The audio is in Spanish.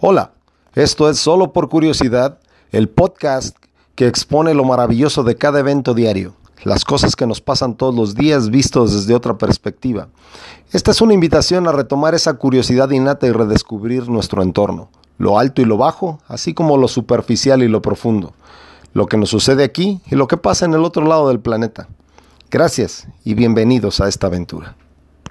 Hola, esto es Solo por Curiosidad, el podcast que expone lo maravilloso de cada evento diario, las cosas que nos pasan todos los días vistos desde otra perspectiva. Esta es una invitación a retomar esa curiosidad innata y redescubrir nuestro entorno, lo alto y lo bajo, así como lo superficial y lo profundo, lo que nos sucede aquí y lo que pasa en el otro lado del planeta. Gracias y bienvenidos a esta aventura.